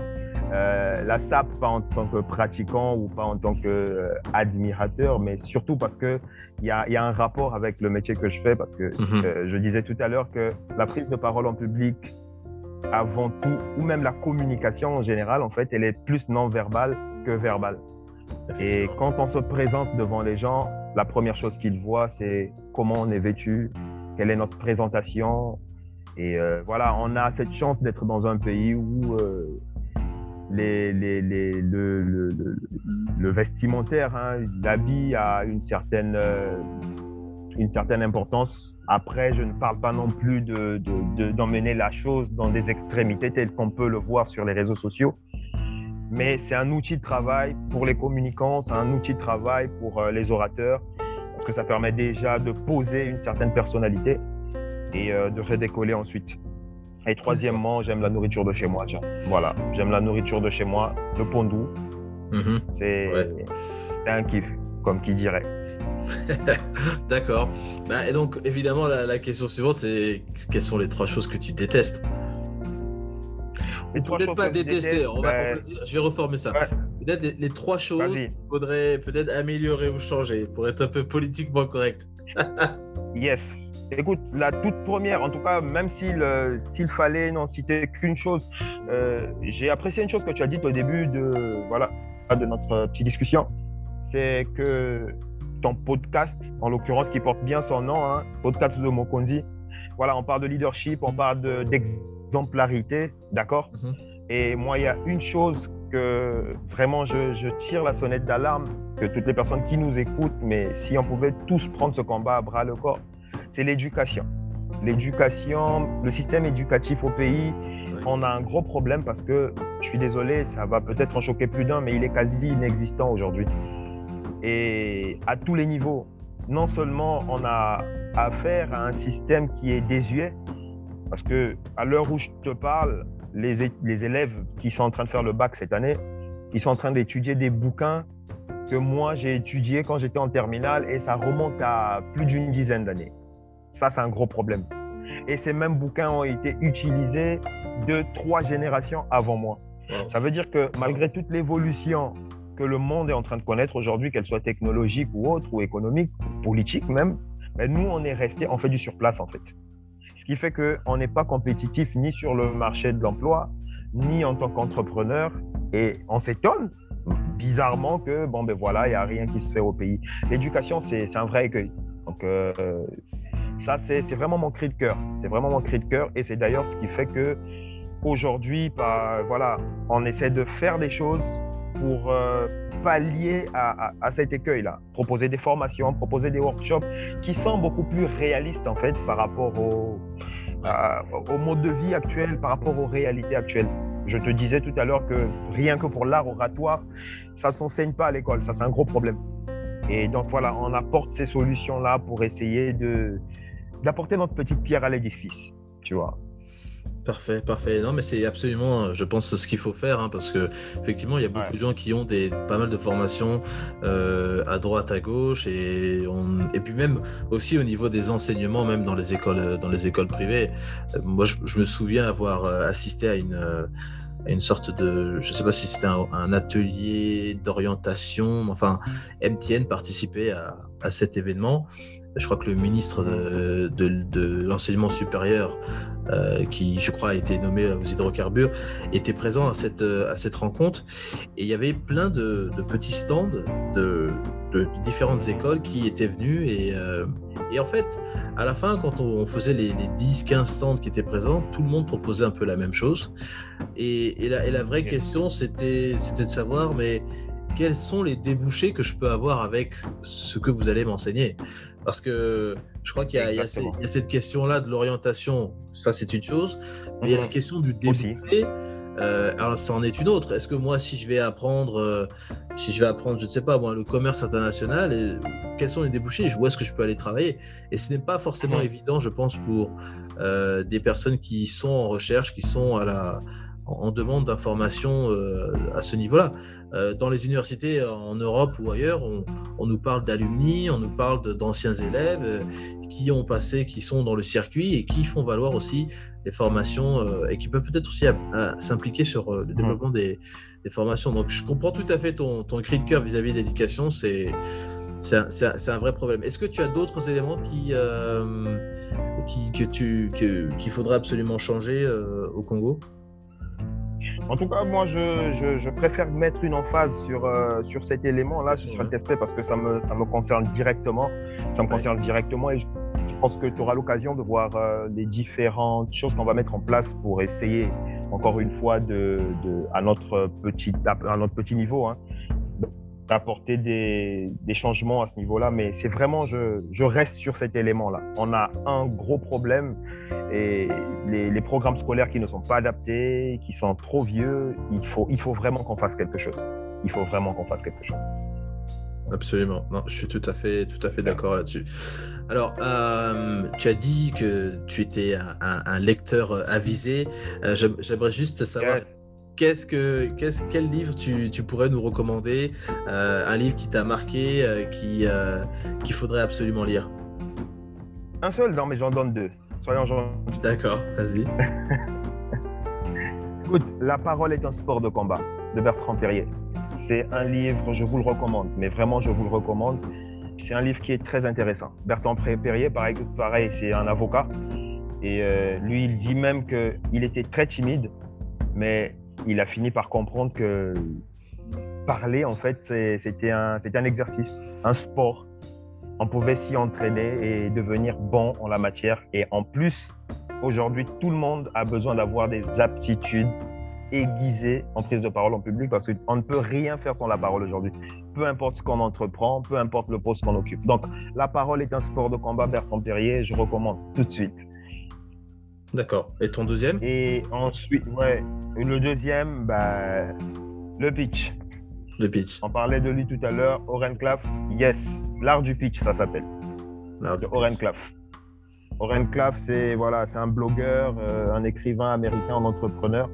euh, la SAP pas en tant que pratiquant ou pas en tant qu'admirateur, mais surtout parce que il y a, y a un rapport avec le métier que je fais, parce que Mhm. euh, je disais tout à l'heure que la prise de parole en public, avant tout, ou même la communication en général, en fait, elle est plus non verbale que verbale. Et quand on se présente devant les gens, la première chose qu'ils voient, c'est comment on est vêtu, quelle est notre présentation. Et euh, voilà, on a cette chance d'être dans un pays où euh, les, les, les, le, le, le, le vestimentaire, hein, l'habit a une certaine, euh, une certaine importance. Après, je ne parle pas non plus de, de, de- d'emmener la chose dans des extrémités telles qu'on peut le voir sur les réseaux sociaux. mais c'est un outil de travail pour les communicants, c'est un outil de travail pour euh, les orateurs, parce que ça permet déjà de poser une certaine personnalité et euh, de redécoller ensuite. Et troisièmement, j'aime la nourriture de chez moi. Tiens. Voilà, j'aime la nourriture de chez moi, le pondou. Mhm. C'est c'est un kiff, comme qui dirait. D'accord. Bah, et donc, évidemment, la, la question suivante, c'est quelles sont les trois choses que tu détestes? Peut-être pas détester, déteste, on va, on va dire- je vais reformer ça. Ouais. Peut-être les, les trois choses qu'il faudrait peut-être améliorer ou changer pour être un peu politiquement correct. Yes. Écoute, la toute première, en tout cas, même s'il euh, s'il fallait n'en citer qu'une chose, euh, j'ai apprécié une chose que tu as dite au début de, voilà, de notre petite discussion. C'est que ton podcast, en l'occurrence, qui porte bien son nom, hein, podcast de Mokonzi, voilà, on parle de leadership, on parle de- d'exemplarité, d'accord? Mhm. Et moi, il y a une chose que vraiment je, je tire la sonnette d'alarme, que toutes les personnes qui nous écoutent, mais si on pouvait tous prendre ce combat à bras le corps, c'est l'éducation. L'éducation, le système éducatif au pays, on a un gros problème parce que, je suis désolé, ça va peut-être en choquer plus d'un, mais il est quasi inexistant aujourd'hui. Et à tous les niveaux, non seulement on a affaire à un système qui est désuet, parce que à l'heure où je te parle, les, les élèves qui sont en train de faire le bac cette année, ils sont en train d'étudier des bouquins que moi j'ai étudiés quand j'étais en terminale et ça remonte à plus d'une dizaine d'années. Ça, c'est un gros problème. Et ces mêmes bouquins ont été utilisés de trois générations avant moi. Ça veut dire que malgré toute l'évolution que le monde est en train de connaître aujourd'hui, qu'elle soit technologique ou autre, ou économique, ou politique même, ben nous, on est resté, on fait du surplace en fait. Ce qui fait qu'on n'est pas compétitif ni sur le marché de l'emploi, ni en tant qu'entrepreneur. Et on s'étonne bizarrement que, bon, ben voilà, il n'y a rien qui se fait au pays. L'éducation, c'est un vrai écueil. Donc, euh, ça, c'est vraiment mon cri de cœur. C'est vraiment mon cri de cœur. Et c'est d'ailleurs ce qui fait que aujourd'hui, bah, voilà, on essaie de faire des choses pour euh, pallier à, à- à cet écueil-là. Proposer des formations, proposer des workshops qui sont beaucoup plus réalistes, en fait, par rapport au, à- au mode de vie actuel, par rapport aux réalités actuelles. Je te disais tout à l'heure que rien que pour l'art oratoire, ça ne s'enseigne pas à l'école. Ça, c'est un gros problème. Et donc, voilà, on apporte ces solutions-là pour essayer de d'apporter notre petite pierre à l'édifice, tu vois. Parfait, parfait. Non, mais c'est absolument, je pense, ce qu'il faut faire, hein, parce que effectivement, il y a beaucoup Ouais. de gens qui ont des pas mal de formations euh, à droite, à gauche, et on, et puis même aussi au niveau des enseignements, même dans les écoles, euh, dans les écoles privées. Euh, moi, je, je me souviens avoir euh, assisté à une euh, sorte de, je sais pas si c'était un, un atelier d'orientation, mais enfin, MTN participait à, à cet événement. Je crois que le ministre de, de- de l'enseignement supérieur euh, qui, je crois, a été nommé aux hydrocarbures, était présent à cette, euh, à cette rencontre. Et il y avait plein de, de petits stands de, de différentes écoles qui étaient venus. Et, euh, et en fait, à la fin, quand on, on faisait les, les 10-15 stands qui étaient présents, tout le monde proposait un peu la même chose. Et, et la, et la vraie Ok. question, c'était c'était de savoir, mais quels sont les débouchés que je peux avoir avec ce que vous allez m'enseigner? Parce que je crois qu'il y, a- y y cette question-là de l'orientation, ça c'est une chose, mais il y a la Mhm. question du débouché. Euh, alors, ça en est une autre. Est-ce que moi, si je vais apprendre, euh, si je vais apprendre, je ne sais pas, moi, le commerce international, et quels sont les débouchés Où est-ce que je peux aller travailler? Et ce n'est pas forcément Mhm. évident, je pense, pour euh, des personnes qui sont en recherche, qui sont à la, en en demande d'informations euh, à ce niveau-là. Euh, dans les universités en Europe ou ailleurs, on, on nous parle d'alumni, on nous parle d'anciens élèves euh, qui ont passé, qui sont dans le circuit et qui font valoir aussi des formations euh, et qui peuvent peut-être aussi à- à s'impliquer sur euh, le développement des, des formations. Donc je comprends tout à fait ton, ton cri de cœur vis-à-vis de l'éducation, c'est c'est un, c'est un- vrai problème. Est-ce que tu as d'autres éléments qui, euh, qui, que tu, que- qu'il faudrait absolument changer euh, au Congo? En tout cas, moi, je, je- je préfère mettre une emphase sur, euh, sur cet élément-là, sur Ouais. cet aspect, parce que ça me, ça me concerne directement. Ça me concerne directement et je, je pense que tu auras l'occasion de voir euh, les différentes choses qu'on va mettre en place pour essayer, encore une fois, de, de, à, notre petit, à notre petit niveau, hein, d'apporter des, des, changements à ce niveau-là, mais c'est vraiment, je, je, reste sur cet élément-là. On a un gros problème et les, les, programmes scolaires qui ne sont pas adaptés, qui sont trop vieux, il faut, il faut vraiment qu'on fasse quelque chose. Il faut vraiment qu'on fasse quelque chose. Absolument. Non, je suis tout à fait, tout à fait d'accord là-dessus. Alors, euh, tu as dit que tu étais un, un, lecteur avisé. Euh, J'aimerais juste savoir Qu'est-ce que, qu'est-ce, quel livre tu, tu, pourrais nous recommander euh, Un livre qui t'a marqué, euh, qui, euh, qu'il faudrait absolument lire? Un seul, non, mais j'en donne deux. Soyons gentils. D'accord, vas-y. Écoute, La parole est un sport de combat de Bertrand Perrier. C'est un livre, je vous le recommande, mais vraiment, je vous le recommande. C'est un livre qui est très intéressant. Bertrand Perrier, pareil, pareil c'est un avocat. Et lui, il dit même qu'il était très timide, mais il a fini par comprendre que parler, en fait, c'était un, exercice, un sport. On pouvait s'y entraîner et devenir bon en la matière. Et en plus, aujourd'hui, tout le monde a besoin d'avoir des aptitudes aiguisées en prise de parole en public parce qu'on ne peut rien faire sans la parole aujourd'hui. Peu importe ce qu'on entreprend, peu importe le poste qu'on occupe. Donc, la parole est un sport de combat, Bertrand Perrier, je recommande tout de suite. D'accord. Et ton deuxième? Et ensuite, ouais, le deuxième, bah, le pitch. Le pitch. On parlait de lui tout à l'heure, Oren Claff. Yes, l'art du pitch, ça s'appelle. L'art de Oren Claff. Oren Claff, c'est voilà, c'est un blogueur, euh, un écrivain américain, un entrepreneur.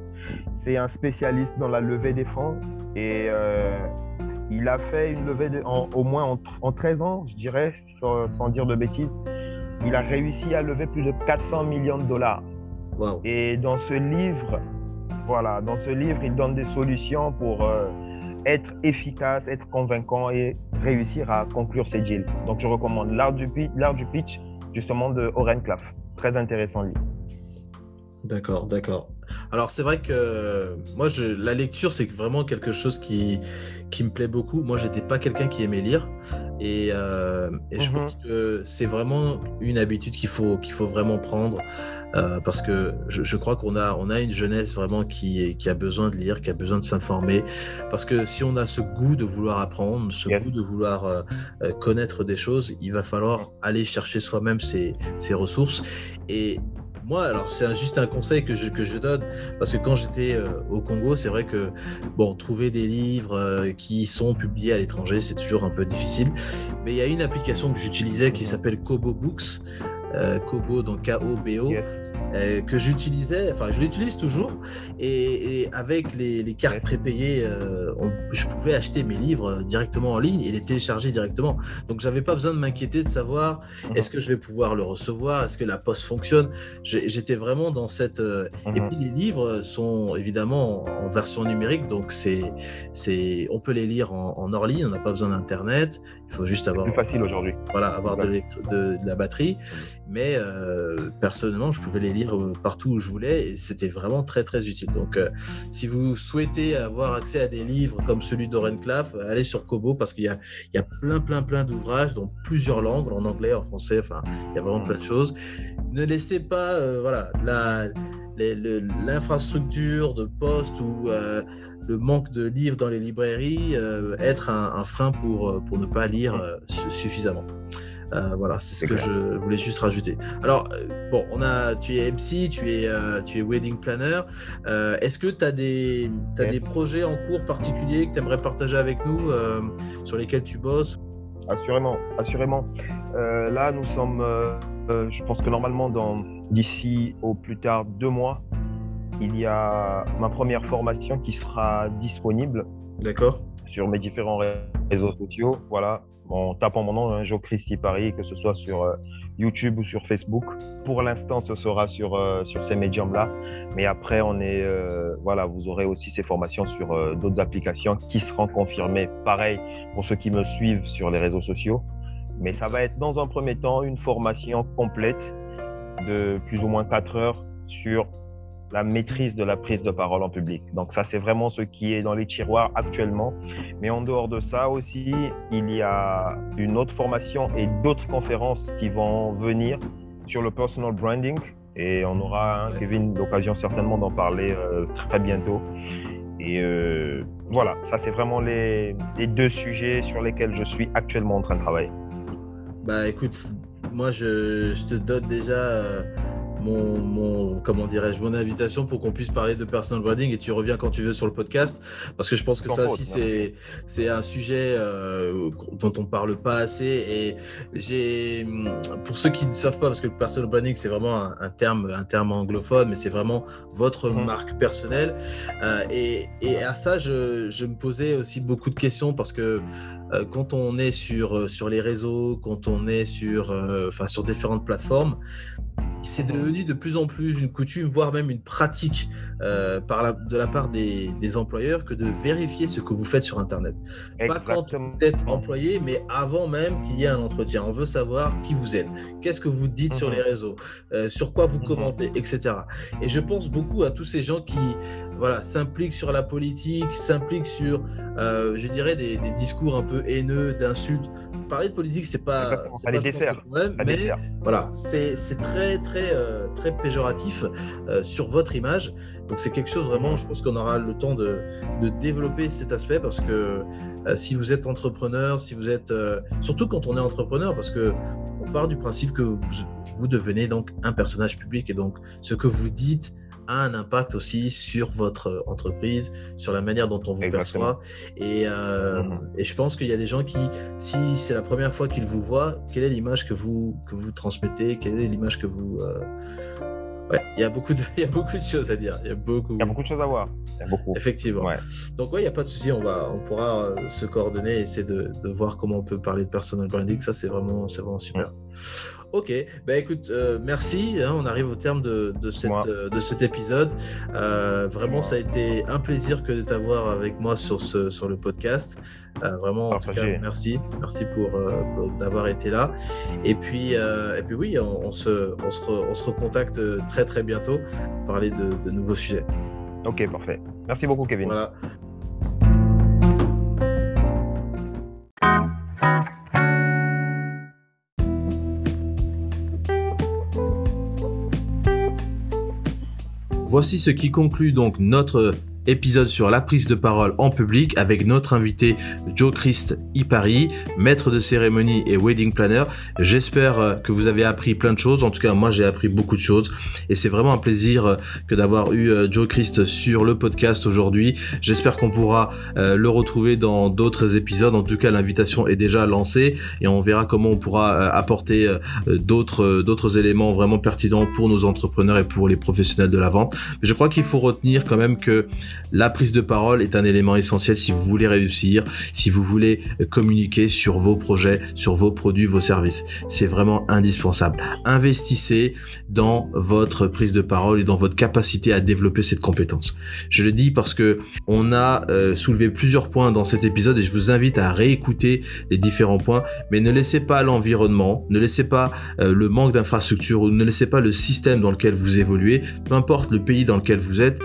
C'est un spécialiste dans la levée des fonds et euh, il a fait une levée de, au moins en, en 13 ans, je dirais, sans dire de bêtises il a réussi à lever plus de 400 millions de dollars. Et dans ce livre, voilà, dans ce livre, il donne des solutions pour euh, être efficace, être convaincant et réussir à conclure ses deals. Donc, je recommande l'art du, l'art du pitch, justement, de Oren Claff. Très intéressant livre. D'accord, d'accord. Alors c'est vrai que moi, je, la lecture, c'est vraiment quelque chose qui, qui me plaît beaucoup. Moi, j'étais pas quelqu'un qui aimait lire, et, euh, je mhm. pense que c'est vraiment une habitude qu'il faut qu'il faut vraiment prendre, euh, parce que je, crois qu'on a on a une jeunesse vraiment qui qui a besoin de lire, qui a besoin de s'informer, parce que si on a ce goût de vouloir apprendre, ce goût de vouloir euh, connaître des choses, il va falloir aller chercher soi-même ses, ses ressources et moi, alors c'est juste un conseil que je, que je donne, parce que quand j'étais euh, au Congo, c'est vrai que bon, trouver des livres euh, qui sont publiés à l'étranger, c'est toujours un peu difficile. Mais il y a une application que j'utilisais qui s'appelle Kobo Books, euh, Kobo, donc K-O-B-O. Euh, que j'utilisais, enfin je l'utilise toujours, et, avec les, cartes prépayées, euh, je pouvais acheter mes livres directement en ligne et les télécharger directement. Donc j'avais pas besoin de m'inquiéter de savoir mhm. est-ce que je vais pouvoir le recevoir, est-ce que la poste fonctionne. J'étais vraiment dans cette. Euh, et mhm. puis les livres sont évidemment en, version numérique, donc c'est, c'est, on peut les lire en, hors ligne, on n'a pas besoin d'internet. Il faut juste avoir. Plus facile aujourd'hui. Voilà, avoir de, de, la batterie. Mais personnellement, je pouvais les lire euh, partout où je voulais et c'était vraiment très très utile. Donc euh, si vous souhaitez avoir accès à des livres comme celui d'Oren Claff, allez sur Kobo parce qu'il y a, il y a plein plein plein d'ouvrages dans plusieurs langues, en anglais, en français, enfin il y a vraiment plein de choses. Ne laissez pas euh, voilà la l'infrastructure de poste ou le manque de livres dans les librairies être un, frein pour, pour ne pas lire suffisamment. Euh, voilà, c'est ce que je voulais juste rajouter. Alors, euh, bon, on a, tu es MC, tu es, euh, tu es wedding planner. Est-ce que tu as, des, as des projets en cours particuliers que tu aimerais partager avec nous, sur lesquels tu bosses? Assurément, assurément. là, nous sommes, je pense que normalement, d'ici au plus tard deux mois, il y a ma première formation qui sera disponible. D'accord. Sur mes différents réseaux sociaux. Voilà, en tapant mon nom, hein, Jo Christy Paris, que ce soit sur euh, YouTube ou sur Facebook. Pour l'instant, ce sera sur, euh, sur ces médiums-là. Mais après, on est, euh, voilà, vous aurez aussi ces formations sur d'autres applications qui seront confirmées. Pareil pour ceux qui me suivent sur les réseaux sociaux. Mais ça va être dans un premier temps une formation complète de plus ou moins 4 heures sur la maîtrise de la prise de parole en public. Donc ça, c'est vraiment ce qui est dans les tiroirs actuellement. Mais en dehors de ça aussi, il y a une autre formation et d'autres conférences qui vont venir sur le personal branding. Et on aura, hein, Kevin, l'occasion certainement d'en parler euh, très bientôt. Et euh, voilà, ça c'est vraiment les, les, deux sujets sur lesquels je suis actuellement en train de travailler. Bah écoute, moi je, je te donne déjà euh, mon, comment dirais-je, mon invitation pour qu'on puisse parler de personal branding et tu reviens quand tu veux sur le podcast. Parce que je pense que ça aussi c'est c'est un sujet euh, dont on parle pas assez. Et j'ai pour ceux qui ne savent pas parce que le personal branding c'est vraiment un, terme un terme anglophone mais c'est vraiment votre mmh. marque personnelle. Euh, et, et, à ça je, je, me posais aussi beaucoup de questions parce que euh, quand on est sur sur les réseaux quand on est sur enfin sur différentes plateformes c'est devenu de plus en plus une coutume, voire même une pratique euh, par la, de la part des, des, employeurs que de vérifier ce que vous faites sur Internet. Pas quand vous êtes employé, mais avant même qu'il y ait un entretien. On veut savoir qui vous êtes, qu'est-ce que vous dites sur mhm. les réseaux, euh, sur quoi vous mhm. commentez, etc. Et je pense beaucoup à tous ces gens qui voilà, s'impliquent sur la politique, s'impliquent sur, euh, je dirais, des, des, discours un peu haineux, d'insultes. Parler de politique, c'est pas, pas, pas les problème, mais voilà, c'est très, très très, euh, très péjoratif euh, sur votre image. Donc c'est quelque chose vraiment, je pense qu'on aura le temps de, de, développer cet aspect parce que euh, si vous êtes entrepreneur, si vous êtes, surtout quand on est entrepreneur, parce que on part du principe que vous, vous devenez donc un personnage public et donc ce que vous dites a un impact aussi sur votre entreprise, sur la manière dont on vous perçoit. Et, euh, mhm. et, je pense qu'il y a des gens qui, si c'est la première fois qu'ils vous voient, quelle est l'image que vous, que vous transmettez Quelle est l'image que vous... Euh, ouais, il y, a beaucoup de, il y a beaucoup de choses à dire. Il y a beaucoup, il y a beaucoup de choses à voir. Il y a beaucoup. Effectivement. Ouais. Donc, ouais, il n'y a pas de souci. On, va, on pourra euh, se coordonner et essayer de, de, voir comment on peut parler de personal branding. Ça, c'est vraiment, vraiment super. Ok, bah écoute, euh, merci. Hein, on arrive au terme de, de, cette, euh, de cet épisode. Euh, vraiment, ça a été un plaisir que de t'avoir avec moi sur, ce, sur le podcast. vraiment, en tout cas, merci. Merci pour, d'avoir été là. Et puis, et puis oui, on, se, on, se on se recontacte très très bientôt pour parler de, de nouveaux sujets. Ok, parfait. Merci beaucoup, Kevin. Voilà. Voici ce qui conclut donc notre épisode sur la prise de parole en public avec notre invité Joe Christ Ipari, maître de cérémonie et wedding planner. J'espère euh, que vous avez appris plein de choses. En tout cas, moi, j'ai appris beaucoup de choses et c'est vraiment un plaisir euh, que d'avoir eu euh, Joe Christ sur le podcast aujourd'hui. J'espère qu'on pourra le retrouver dans d'autres épisodes. En tout cas, l'invitation est déjà lancée et on verra comment on pourra apporter d'autres d'autres éléments vraiment pertinents pour nos entrepreneurs et pour les professionnels de la vente. Mais je crois qu'il faut retenir quand même que la prise de parole est un élément essentiel si vous voulez réussir, si vous voulez communiquer sur vos projets, sur vos produits, vos services. C'est vraiment indispensable. Investissez dans votre prise de parole et dans votre capacité à développer cette compétence. Je le dis parce que on a euh, soulevé plusieurs points dans cet épisode et je vous invite à réécouter les différents points, mais ne laissez pas l'environnement, ne laissez pas euh, le manque d'infrastructure ou ne laissez pas le système dans lequel vous évoluez, peu importe le pays dans lequel vous êtes,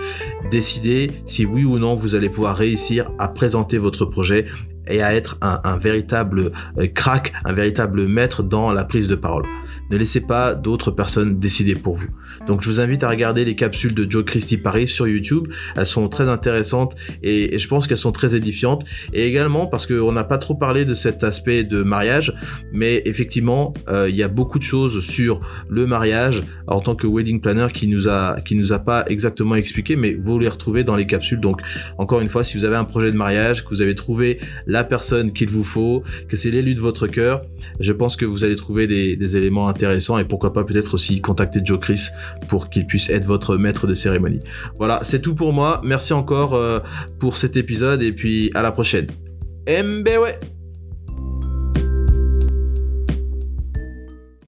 décider si oui ou non vous allez pouvoir réussir à présenter votre projet et à être un, véritable euh, crack, un véritable maître dans la prise de parole. Ne laissez pas d'autres personnes décider pour vous. Donc je vous invite à regarder les capsules de Joe Christie Paris sur YouTube. Elles sont très intéressantes et, je pense qu'elles sont très édifiantes. Et également parce qu'on n'a pas trop parlé de cet aspect de mariage, mais effectivement euh, il y a beaucoup de choses sur le mariage en tant que wedding planner qui nous a qui nous a pas exactement expliqué, mais vous les retrouvez dans les capsules. Donc encore une fois, si vous avez un projet de mariage, que vous avez trouvé la la personne qu'il vous faut, que c'est l'élu de votre cœur, je pense que vous allez trouver des, éléments intéressants et pourquoi pas peut-être aussi contacter Joe Chris pour qu'il puisse être votre maître de cérémonie. Voilà, c'est tout pour moi. Merci encore euh, pour cet épisode et puis à la prochaine. Mbewe